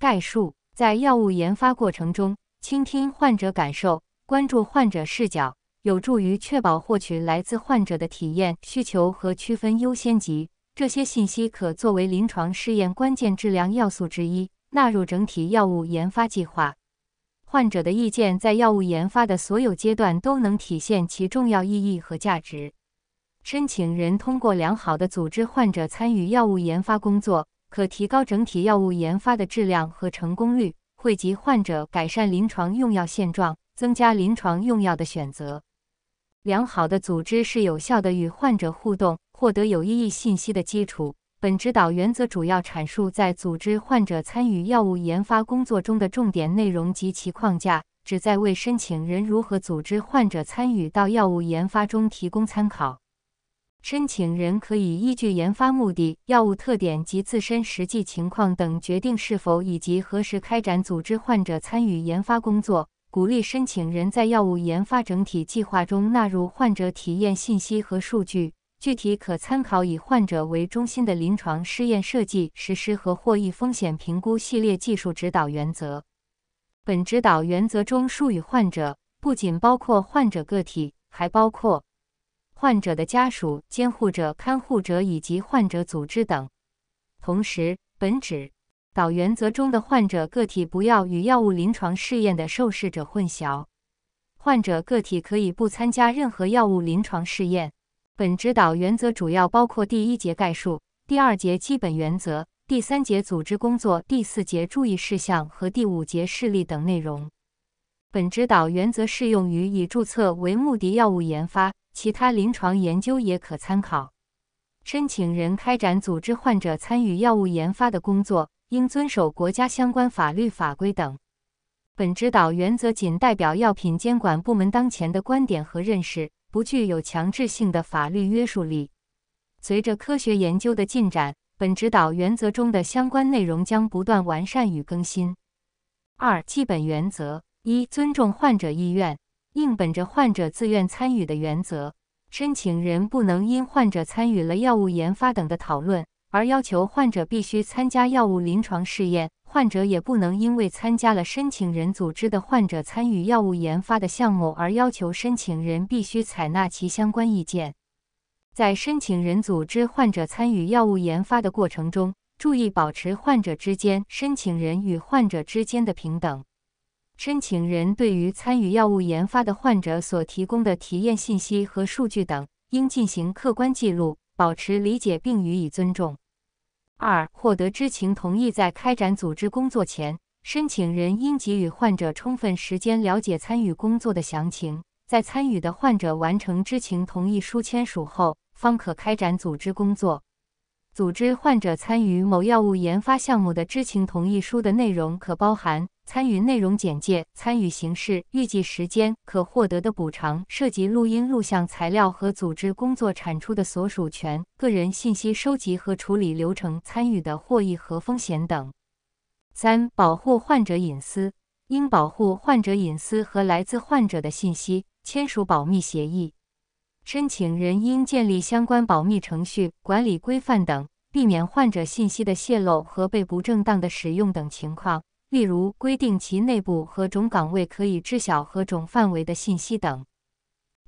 概述：在药物研发过程中，倾听患者感受，关注患者视角，有助于确保获取来自患者的体验需求和区分优先级。这些信息可作为临床试验关键质量要素之一，纳入整体药物研发计划。患者的意见在药物研发的所有阶段都能体现其重要意义和价值。申请人通过良好的组织患者参与药物研发工作，可提高整体药物研发的质量和成功率，惠及患者，改善临床用药现状，增加临床用药的选择。良好的组织是有效的与患者互动、获得有意义信息的基础。本指导原则主要阐述在组织患者参与药物研发工作中的重点内容及其框架，旨在为申请人如何组织患者参与到药物研发中提供参考。申请人可以依据研发目的、药物特点及自身实际情况等，决定是否以及何时开展组织患者参与研发工作。鼓励申请人在药物研发整体计划中纳入患者体验信息和数据。具体可参考以患者为中心的临床试验设计、实施和获益风险评估系列技术指导原则。本指导原则中术语“患者”不仅包括患者个体，还包括。患者的家属、监护者、看护者以及患者组织等。同时，本指导原则中的患者个体不要与药物临床试验的受试者混淆。患者个体可以不参加任何药物临床试验。本指导原则主要包括第一节概述、第二节基本原则、第三节组织工作、第四节注意事项和第五节示例等内容。本指导原则适用于以注册为目的药物研发。其他临床研究也可参考。申请人开展组织患者参与药物研发的工作，应遵守国家相关法律法规等。本指导原则仅代表药品监管部门当前的观点和认识，不具有强制性的法律约束力。随着科学研究的进展，本指导原则中的相关内容将不断完善与更新。二、基本原则：一、尊重患者意愿。应本着患者自愿参与的原则，申请人不能因患者参与了药物研发等的讨论而要求患者必须参加药物临床试验。患者也不能因为参加了申请人组织的患者参与药物研发的项目而要求申请人必须采纳其相关意见。在申请人组织患者参与药物研发的过程中，注意保持患者之间、申请人与患者之间的平等。申请人对于参与药物研发的患者所提供的体验信息和数据等，应进行客观记录，保持理解并予以尊重。二、获得知情同意，在开展组织工作前，申请人应给予患者充分时间了解参与工作的详情，在参与的患者完成知情同意书签署后，方可开展组织工作。组织患者参与某药物研发项目的知情同意书的内容可包含。参与内容简介、参与形式、预计时间、可获得的补偿、涉及录音录像材料和组织工作产出的所属权、个人信息收集和处理流程、参与的获益和风险等。三、保护患者隐私，应保护患者隐私和来自患者的信息，签署保密协议。申请人应建立相关保密程序、管理规范等，避免患者信息的泄露和被不正当的使用等情况。例如，规定其内部何种岗位可以知晓何种范围的信息等。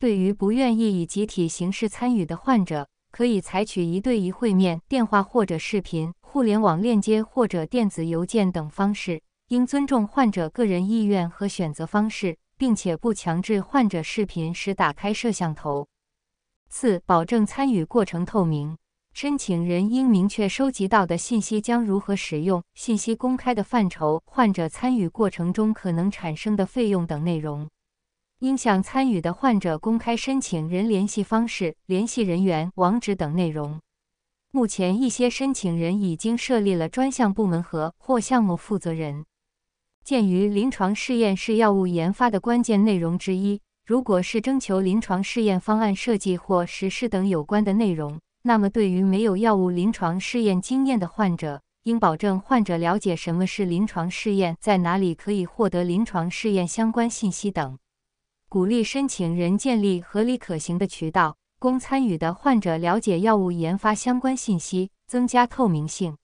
对于不愿意以集体形式参与的患者，可以采取一对一会面、电话或者视频、互联网链接或者电子邮件等方式。应尊重患者个人意愿和选择方式，并且不强制患者视频时打开摄像头。四、保证参与过程透明。申请人应明确收集到的信息将如何使用、信息公开的范畴、患者参与过程中可能产生的费用等内容。应向参与的患者公开申请人联系方式、联系人员、网址等内容。目前，一些申请人已经设立了专项部门和或项目负责人。鉴于临床试验是药物研发的关键内容之一，如果是征求临床试验方案设计或实施等有关的内容。那么，对于没有药物临床试验经验的患者，应保证患者了解什么是临床试验，在哪里可以获得临床试验相关信息等。鼓励申请人建立合理可行的渠道，供参与的患者了解药物研发相关信息，增加透明性。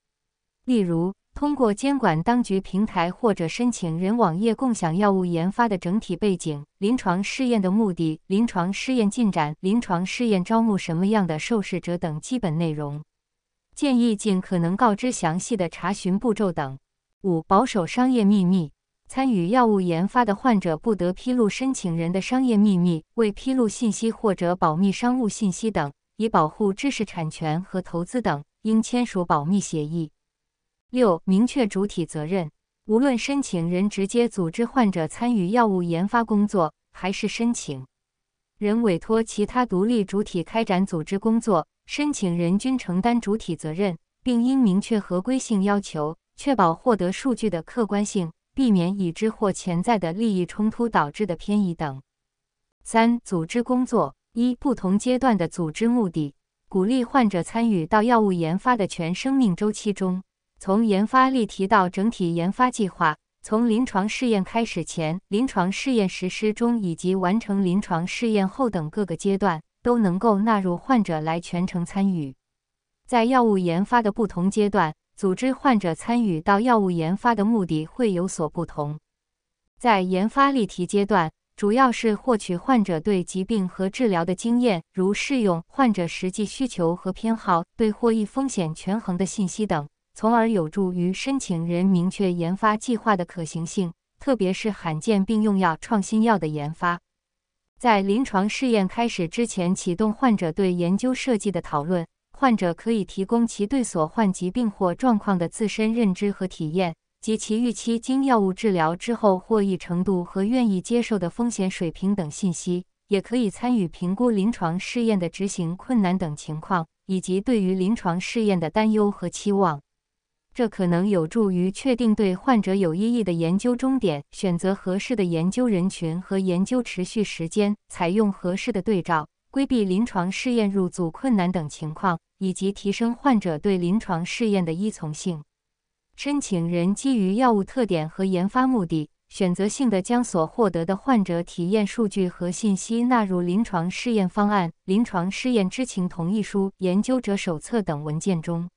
例如，通过监管当局平台或者申请人网页共享药物研发的整体背景、临床试验的目的、临床试验进展、临床试验招募什么样的受试者等基本内容。建议尽可能告知详细的查询步骤等。五、保守商业秘密。参与药物研发的患者不得披露申请人的商业秘密、未披露信息或者保密商务信息等，以保护知识产权和投资等。应签署保密协议。六、明确主体责任。无论申请人直接组织患者参与药物研发工作，还是申请人委托其他独立主体开展组织工作，申请人均承担主体责任，并应明确合规性要求，确保获得数据的客观性，避免已知或潜在的利益冲突导致的偏移等。三、组织工作。一、不同阶段的组织目的：鼓励患者参与到药物研发的全生命周期中。从研发例题到整体研发计划，从临床试验开始前、临床试验实施中以及完成临床试验后等各个阶段，都能够纳入患者来全程参与。在药物研发的不同阶段，组织患者参与到药物研发的目的会有所不同。在研发例题阶段，主要是获取患者对疾病和治疗的经验，如适用、患者实际需求和偏好、对获益风险权衡的信息等。从而有助于申请人明确研发计划的可行性，特别是罕见病用药、创新药的研发。在临床试验开始之前，启动患者对研究设计的讨论。患者可以提供其对所患疾病或状况的自身认知和体验，及其预期经药物治疗之后获益程度和愿意接受的风险水平等信息。也可以参与评估临床试验的执行困难等情况，以及对于临床试验的担忧和期望。这可能有助于确定对患者有意义的研究终点，选择合适的研究人群和研究持续时间，采用合适的对照，规避临床试验入组困难等情况，以及提升患者对临床试验的依从性。申请人基于药物特点和研发目的，选择性的将所获得的患者体验数据和信息纳入临床试验方案、临床试验知情同意书、研究者手册等文件中。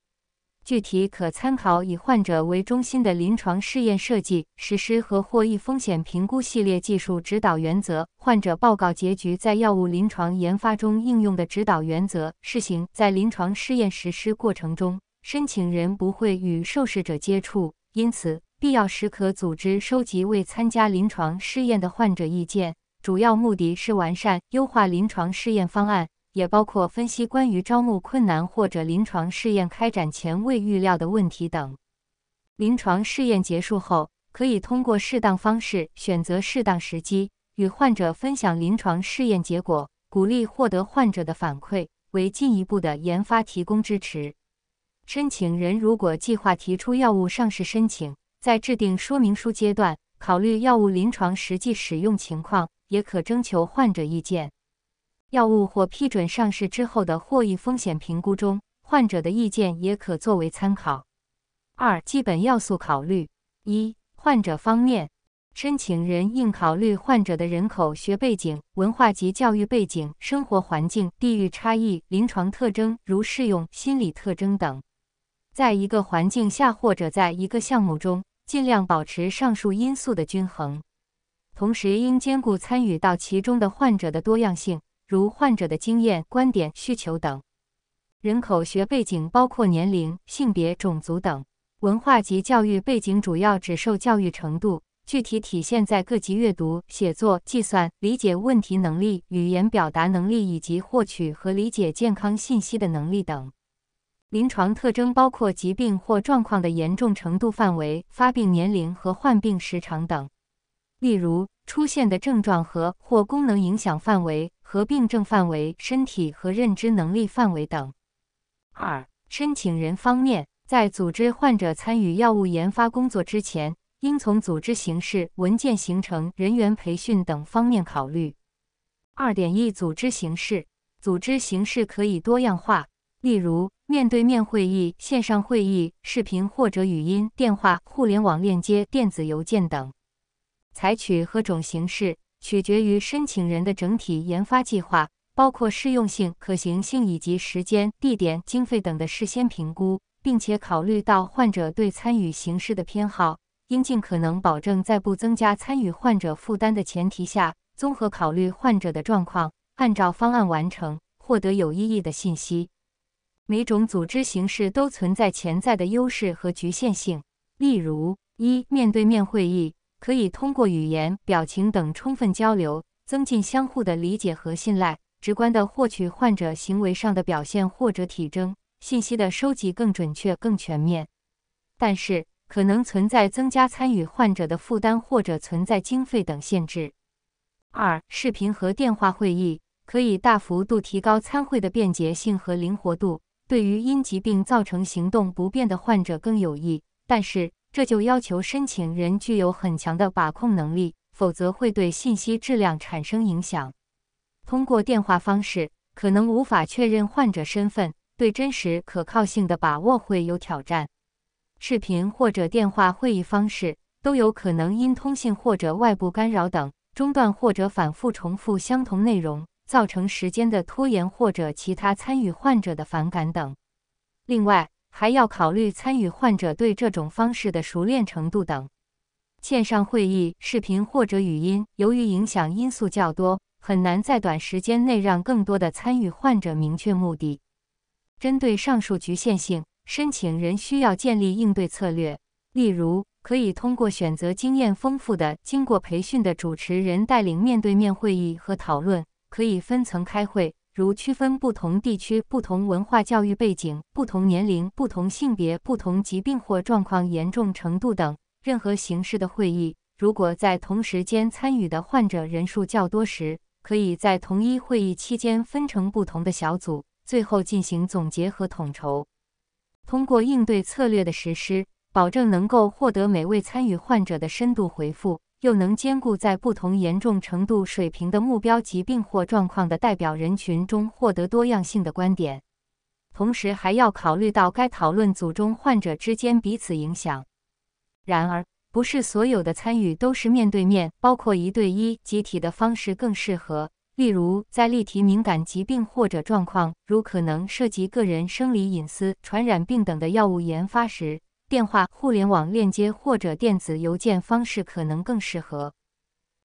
具体可参考以患者为中心的临床试验设计、实施和获益风险评估系列技术指导原则、患者报告结局在药物临床研发中应用的指导原则。试行在临床试验实施过程中，申请人不会与受试者接触，因此必要时可组织收集未参加临床试验的患者意见，主要目的是完善、优化临床试验方案。也包括分析关于招募困难或者临床试验开展前未预料的问题等。临床试验结束后，可以通过适当方式选择适当时机与患者分享临床试验结果，鼓励获得患者的反馈，为进一步的研发提供支持。申请人如果计划提出药物上市申请，在制定说明书阶段，考虑药物临床实际使用情况，也可征求患者意见。药物或批准上市之后的获益风险评估中，患者的意见也可作为参考。二、基本要素考虑：一、患者方面，申请人应考虑患者的人口学背景、文化及教育背景、生活环境、地域差异、临床特征如适用、心理特征等。在一个环境下或者在一个项目中，尽量保持上述因素的均衡，同时应兼顾参与到其中的患者的多样性。如患者的经验、观点、需求等，人口学背景包括年龄、性别、种族等；文化及教育背景主要指受教育程度，具体体现在各级阅读、写作、计算、理解问题能力、语言表达能力以及获取和理解健康信息的能力等。临床特征包括疾病或状况的严重程度范围、发病年龄和患病时长等。例如，出现的症状和或功能影响范围。合并症范围、身体和认知能力范围等。二、申请人方面，在组织患者参与药物研发工作之前，应从组织形式、文件形成、人员培训等方面考虑。二点一、组织形式，组织形式可以多样化，例如面对面会议、线上会议、视频或者语音、电话、互联网链接、电子邮件等。采取何种形式？取决于申请人的整体研发计划，包括适用性、可行性以及时间、地点、经费等的事先评估，并且考虑到患者对参与形式的偏好，应尽可能保证在不增加参与患者负担的前提下，综合考虑患者的状况，按照方案完成，获得有意义的信息。每种组织形式都存在潜在的优势和局限性。例如，一面对面会议可以通过语言、表情等充分交流，增进相互的理解和信赖，直观地获取患者行为上的表现或者体征，信息的收集更准确、更全面。但是，可能存在增加参与患者的负担或者存在经费等限制。二、视频和电话会议可以大幅度提高参会的便捷性和灵活度。对于因疾病造成行动不便的患者更有益，但是这就要求申请人具有很强的把控能力，否则会对信息质量产生影响。通过电话方式可能无法确认患者身份，对真实可靠性的把握会有挑战。视频或者电话会议方式都有可能因通信或者外部干扰等中断或者反复重复相同内容。造成时间的拖延或者其他参与患者的反感等。另外，还要考虑参与患者对这种方式的熟练程度等。线上会议、视频或者语音，由于影响因素较多，很难在短时间内让更多的参与患者明确目的。针对上述局限性，申请人需要建立应对策略，例如可以通过选择经验丰富的、经过培训的主持人带领面对面会议和讨论。可以分层开会，如区分不同地区、不同文化教育背景、不同年龄、不同性别、不同疾病或状况严重程度等任何形式的会议。如果在同时间参与的患者人数较多时，可以在同一会议期间分成不同的小组，最后进行总结和统筹。通过应对策略的实施，保证能够获得每位参与患者的深度回复。又能兼顾在不同严重程度水平的目标疾病或状况的代表人群中获得多样性的观点，同时还要考虑到该讨论组中患者之间彼此影响。然而，不是所有的参与都是面对面，包括一对一、集体的方式更适合。例如，在例题敏感疾病或者状况，如可能涉及个人生理隐私、传染病等的药物研发时。电话、互联网链接或者电子邮件方式可能更适合。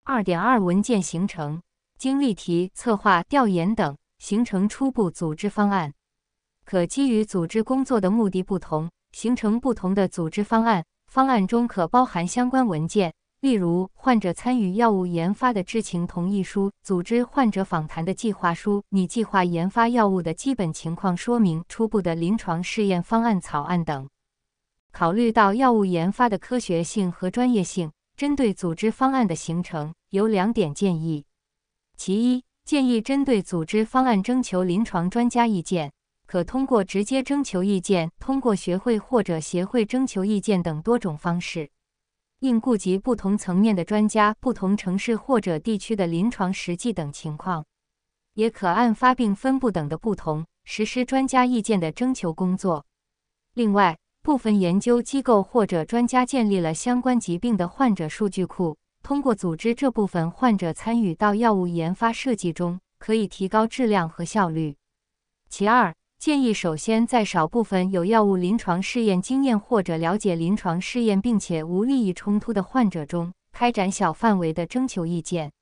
二点二文件形成，经历题、策划、调研等形成初步组织方案，可基于组织工作的目的不同，形成不同的组织方案。方案中可包含相关文件，例如患者参与药物研发的知情同意书、组织患者访谈的计划书、拟计划研发药物的基本情况说明、初步的临床试验方案草案等。考虑到药物研发的科学性和专业性，针对组织方案的形成，有两点建议。其一，建议针对组织方案征求临床专家意见，可通过直接征求意见、通过学会或者协会征求意见等多种方式，应顾及不同层面的专家、不同城市或者地区的临床实际等情况，也可按发病分布等的不同，实施专家意见的征求工作。另外，部分研究机构或者专家建立了相关疾病的患者数据库，通过组织这部分患者参与到药物研发设计中，可以提高质量和效率。其二，建议首先在少部分有药物临床试验经验或者了解临床试验并且无利益冲突的患者中，开展小范围的征求意见。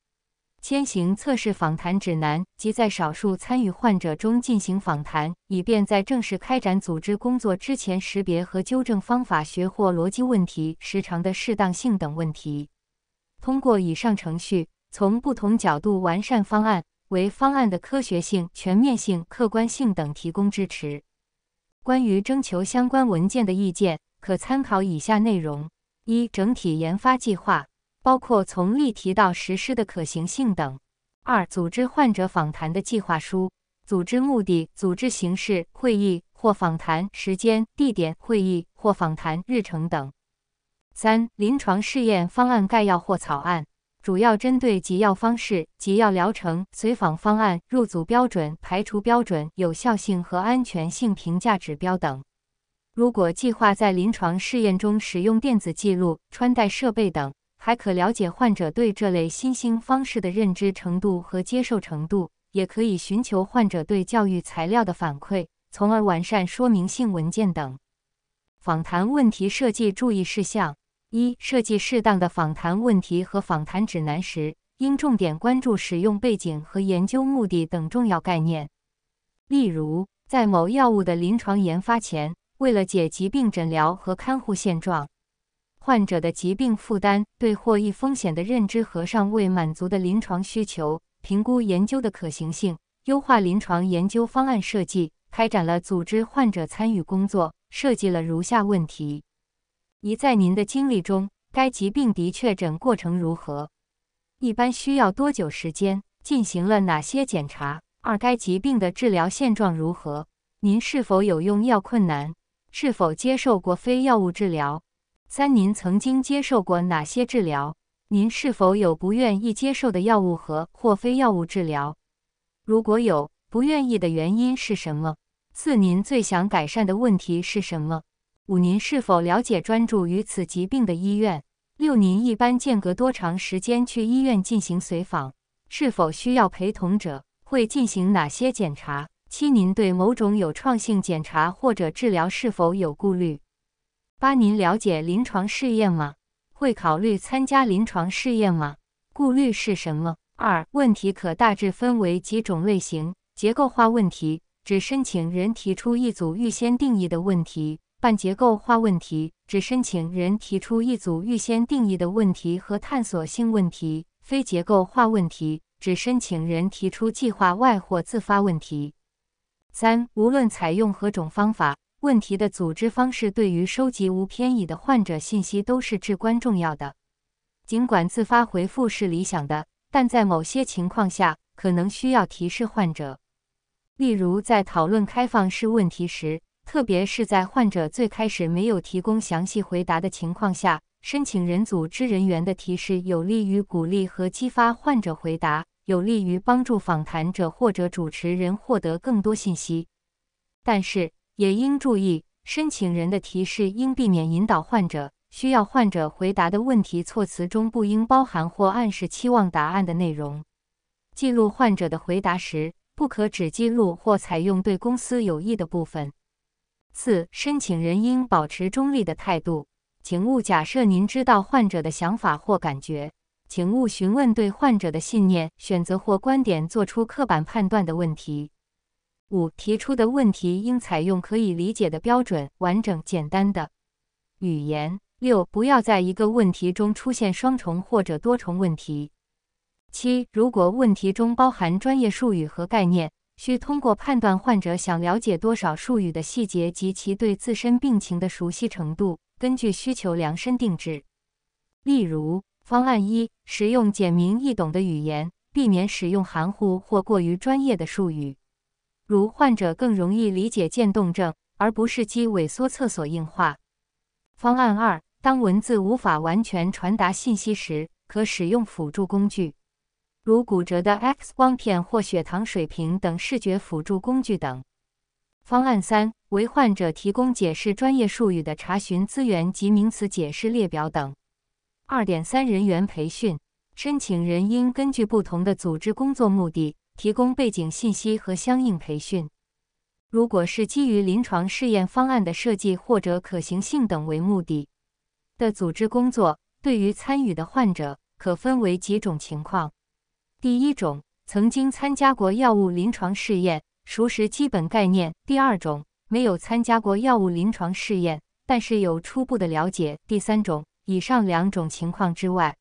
先行测试访谈指南，即在少数参与患者中进行访谈，以便在正式开展组织工作之前识别和纠正方法学或逻辑问题、时长的适当性等问题。通过以上程序，从不同角度完善方案，为方案的科学性、全面性、客观性等提供支持。关于征求相关文件的意见，可参考以下内容：一、整体研发计划。包括从例题到实施的可行性等。二、组织患者访谈的计划书，组织目的、组织形式、会议或访谈时间、地点、会议或访谈日程等。三、临床试验方案概要或草案，主要针对给药方式、给药疗程、随访方案、入组标准、排除标准、有效性和安全性评价指标等。如果计划在临床试验中使用电子记录、穿戴设备等。还可了解患者对这类新兴方式的认知程度和接受程度，也可以寻求患者对教育材料的反馈，从而完善说明性文件等。访谈问题设计注意事项：一、设计适当的访谈问题和访谈指南时，应重点关注使用背景和研究目的等重要概念。例如，在某药物的临床研发前，为了解疾病诊疗和看护现状。患者的疾病负担、对获益风险的认知和尚未满足的临床需求，评估研究的可行性，优化临床研究方案设计，开展了组织患者参与工作，设计了如下问题：一、在您的经历中，该疾病的确诊过程如何？一般需要多久时间？进行了哪些检查？二、该疾病的治疗现状如何？您是否有用药困难？是否接受过非药物治疗？三、您曾经接受过哪些治疗？您是否有不愿意接受的药物和或非药物治疗？如果有，不愿意的原因是什么？四、您最想改善的问题是什么？五、您是否了解专注于此疾病的医院？六、您一般间隔多长时间去医院进行随访？是否需要陪同者？会进行哪些检查？七、您对某种有创性检查或者治疗是否有顾虑？八，您了解临床试验吗？会考虑参加临床试验吗？顾虑是什么？二，问题可大致分为几种类型：结构化问题，指申请人提出一组预先定义的问题；半结构化问题，指申请人提出一组预先定义的问题和探索性问题；非结构化问题，指申请人提出计划外或自发问题。三，无论采用何种方法。问题的组织方式对于收集无偏倚的患者信息都是至关重要的。尽管自发回复是理想的，但在某些情况下可能需要提示患者。例如，在讨论开放式问题时，特别是在患者最开始没有提供详细回答的情况下，申请人组织人员的提示有利于鼓励和激发患者回答，有利于帮助访谈者或者主持人获得更多信息。但是，也应注意，申请人的提示应避免引导患者。需要患者回答的问题措辞中不应包含或暗示期望答案的内容。记录患者的回答时，不可只记录或采用对公司有益的部分。四、申请人应保持中立的态度，请勿假设您知道患者的想法或感觉，请勿询问对患者的信念、选择或观点做出刻板判断的问题。五、提出的问题应采用可以理解的标准、完整、简单的语言。六、不要在一个问题中出现双重或者多重问题。七、如果问题中包含专业术语和概念，需通过判断患者想了解多少术语的细节及其对自身病情的熟悉程度，根据需求量身定制。例如，方案一：使用简明易懂的语言，避免使用含糊或过于专业的术语。如患者更容易理解渐冻症，而不是肌萎缩厕所硬化。方案二：当文字无法完全传达信息时，可使用辅助工具，如骨折的 X 光片或血糖水平等视觉辅助工具等。方案三：为患者提供解释专业术语的查询资源及名词解释列表等。二点三：人员培训，申请人应根据不同的组织工作目的。提供背景信息和相应培训。如果是基于临床试验方案的设计或者可行性等为目的的组织工作，对于参与的患者可分为几种情况。第一种，曾经参加过药物临床试验，熟识基本概念；第二种，没有参加过药物临床试验，但是有初步的了解；第三种，以上两种情况之外。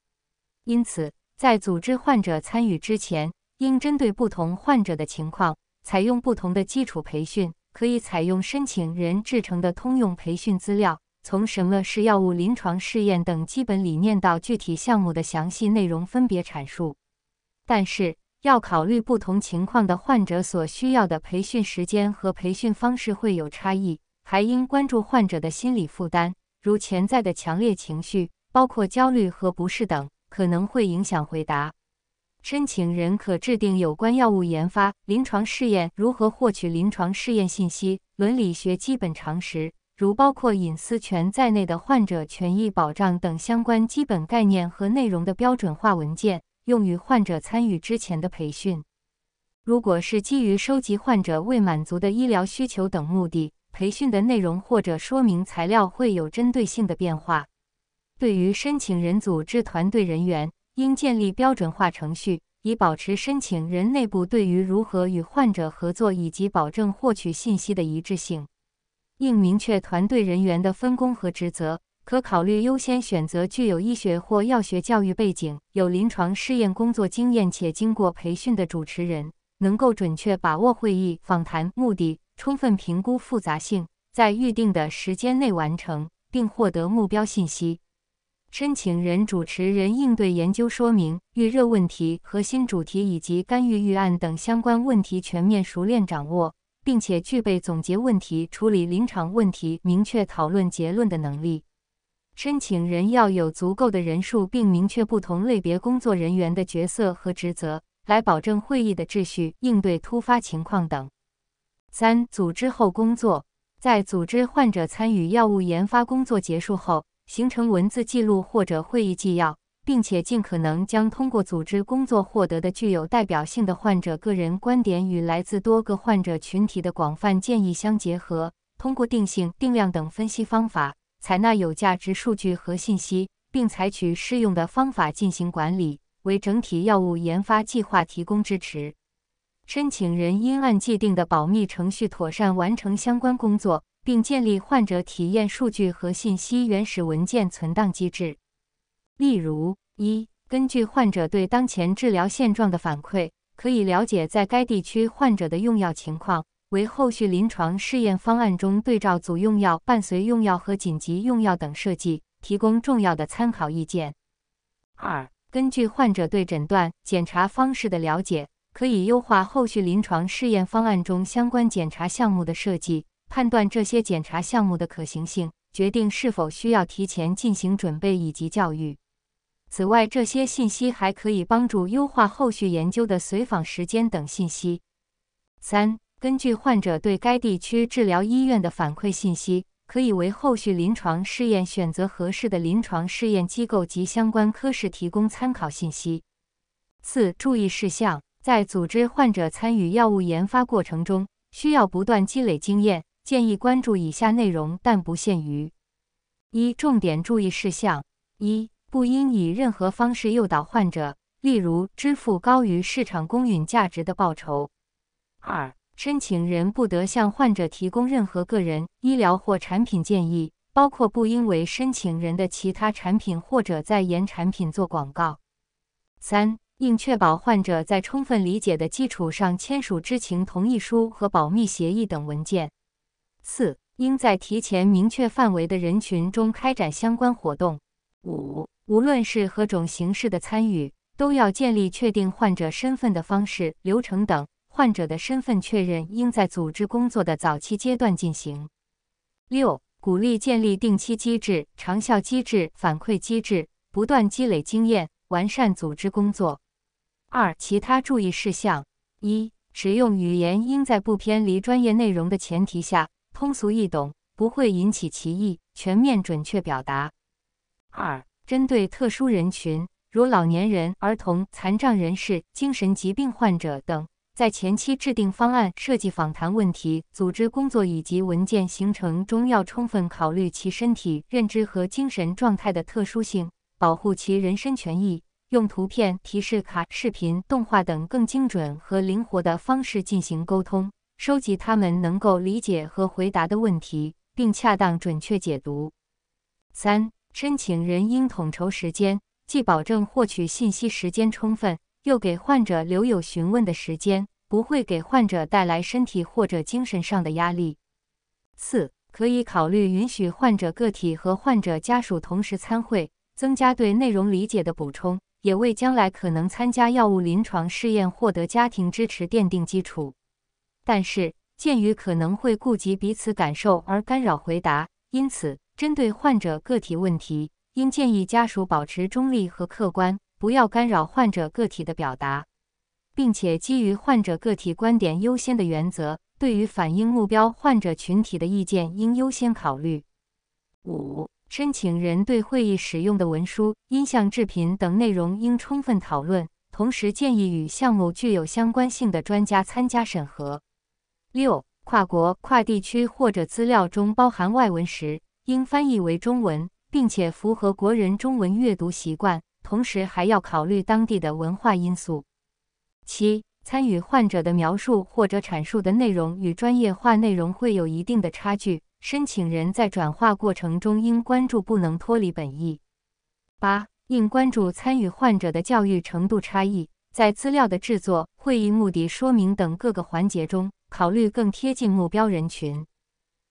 因此，在组织患者参与之前。应针对不同患者的情况，采用不同的基础培训。可以采用申请人制成的通用培训资料，从什么是药物临床试验等基本理念到具体项目的详细内容分别阐述。但是，要考虑不同情况的患者所需要的培训时间和培训方式会有差异，还应关注患者的心理负担，如潜在的强烈情绪，包括焦虑和不适等，可能会影响回答。申请人可制定有关药物研发、临床试验如何获取临床试验信息、伦理学基本常识，如包括隐私权在内的患者权益保障等相关基本概念和内容的标准化文件，用于患者参与之前的培训。如果是基于收集患者未满足的医疗需求等目的，培训的内容或者说明材料会有针对性的变化。对于申请人组织团队人员，应建立标准化程序，以保持申请人内部对于如何与患者合作以及保证获取信息的一致性。应明确团队人员的分工和职责。可考虑优先选择具有医学或药学教育背景、有临床试验工作经验且经过培训的主持人，能够准确把握会议访谈目的，充分评估复杂性，在预定的时间内完成，并获得目标信息。申请人主持人应对研究说明、预热问题、核心主题以及干预预案等相关问题全面熟练掌握，并且具备总结问题、处理临场问题、明确讨论结论的能力。申请人要有足够的人数，并明确不同类别工作人员的角色和职责，来保证会议的秩序、应对突发情况等。三、组织后工作，在组织患者参与药物研发工作结束后，形成文字记录或者会议纪要，并且尽可能将通过组织工作获得的具有代表性的患者个人观点与来自多个患者群体的广泛建议相结合，通过定性、定量等分析方法。采纳有价值数据和信息，并采取适用的方法进行管理，为整体药物研发计划提供支持。申请人应按既定的保密程序妥善完成相关工作，并建立患者体验数据和信息原始文件存档机制。例如，一、根据患者对当前治疗现状的反馈，可以了解在该地区患者的用药情况。为后续临床试验方案中对照组用药、伴随用药和紧急用药等设计提供重要的参考意见。二、根据患者对诊断、检查方式的了解，可以优化后续临床试验方案中相关检查项目的设计，判断这些检查项目的可行性，决定是否需要提前进行准备以及教育。此外，这些信息还可以帮助优化后续研究的随访时间等信息。三。根据患者对该地区治疗医院的反馈信息，可以为后续临床试验选择合适的临床试验机构及相关科室提供参考信息。四、注意事项：在组织患者参与药物研发过程中，需要不断积累经验。建议关注以下内容，但不限于：一、重点注意事项：一、不应以任何方式诱导患者，例如支付高于市场公允价值的报酬。二、申请人不得向患者提供任何个人医疗或产品建议，包括不应为申请人的其他产品或者在研产品做广告。三、应确保患者在充分理解的基础上签署知情同意书和保密协议等文件。四、应在提前明确范围的人群中开展相关活动。五、无论是何种形式的参与，都要建立确定患者身份的方式、流程等。患者的身份确认应在组织工作的早期阶段进行。六、鼓励建立定期机制、长效机制、反馈机制，不断积累经验，完善组织工作。二、其他注意事项：一、使用语言应在不偏离专业内容的前提下，通俗易懂，不会引起歧义，全面准确表达。二、针对特殊人群，如老年人、儿童、残障人士、精神疾病患者等。在前期制定方案、设计访谈问题、组织工作以及文件形成中，要充分考虑其身体、认知和精神状态的特殊性，保护其人身权益。用图片、提示卡、视频、动画等更精准和灵活的方式进行沟通，收集他们能够理解和回答的问题，并恰当准确解读。三、申请人应统筹时间，既保证获取信息时间充分，又给患者留有询问的时间。不会给患者带来身体或者精神上的压力。四，可以考虑允许患者个体和患者家属同时参会，增加对内容理解的补充，也为将来可能参加药物临床试验获得家庭支持奠定基础。但是，鉴于可能会顾及彼此感受而干扰回答，因此，针对患者个体问题，应建议家属保持中立和客观，不要干扰患者个体的表达。并且基于患者个体观点优先的原则，对于反映目标患者群体的意见应优先考虑。五、申请人对会议使用的文书、音像制品等内容应充分讨论，同。时建议与项目具有相关性的专家参加审核。六、跨国、跨地区或者资料中包含外文时，应翻译为中文，并且符合国人中文阅读习惯，同时还要考虑当地的文化因素。七、参与患者的描述或者阐述的内容与专业化内容会有一定的差距，申请人在转化过程中应关注不能脱离本意。八、应关注参与患者的教育程度差异，在资料的制作、会议目的说明等各个环节中，考虑更贴近目标人群。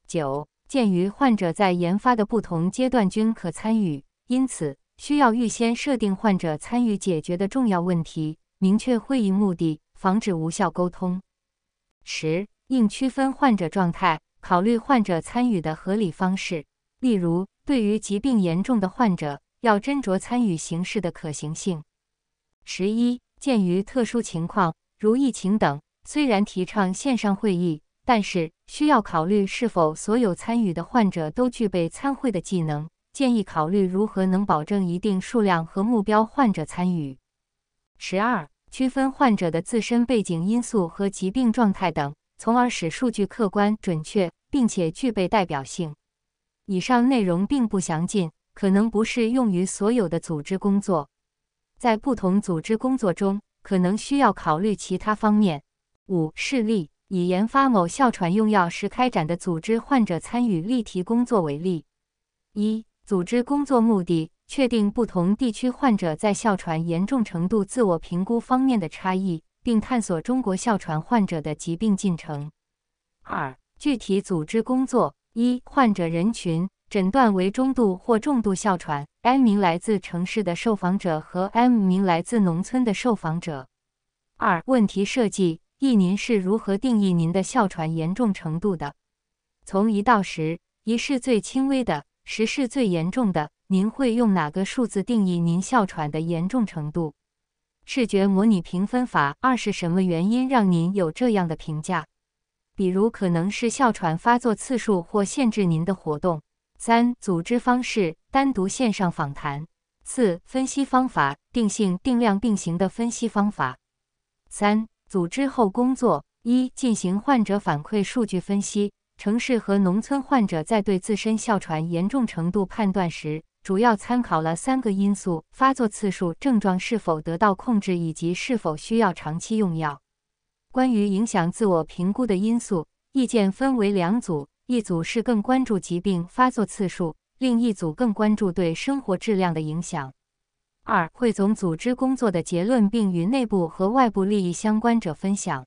九、鉴于患者在研发的不同阶段均可参与，因此需要预先设定患者参与解决的重要问题，明确会议目的。防止无效沟通。十、应区分患者状态，考虑患者参与的合理方式。例如，对于疾病严重的患者，要斟酌参与形式的可行性。十一、鉴于特殊情况，如疫情等，虽然提倡线上会议，但是需要考虑是否所有参与的患者都具备参会的技能，建议考虑如何能保证一定数量和目标患者参与。十二。区分患者的自身背景因素和疾病状态等，从而使数据客观准确，并且具备代表性。以上内容并不详尽，可能不适用于所有的组织工作。在不同组织工作中，可能需要考虑其他方面。五、事例：以研发某哮喘用药时开展的组织患者参与例题工作为例。一、组织工作目的。确定不同地区患者在哮喘严重程度自我评估方面的差异，并探索中国哮喘患者的疾病进程。二、具体组织工作：一、患者人群诊断为中度或重度哮喘，M 名来自城市的受访者和 M 名来自农村的受访者。二、问题设计：一、您是如何定义您的哮喘严重程度的？从一到十，一是最轻微的，十是最严重的。您会用哪个数字定义您哮喘的严重程度？视觉模拟评分法。二是什么原因让您有这样的评价？比如可能是哮喘发作次数或限制您的活动。三、组织方式：单独线上访谈。四、分析方法：定性定量并行的分析方法。三、组织后工作：一、进行患者反馈数据分析。城市和农村患者在对自身哮喘严重程度判断时。主要参考了三个因素：发作次数、症状是否得到控制，以及是否需要长期用药。关于影响自我评估的因素，意见分为两组：一组是更关注疾病发作次数，另一组更关注对生活质量的影响。二、汇总组织工作的结论，并与内部和外部利益相关者分享。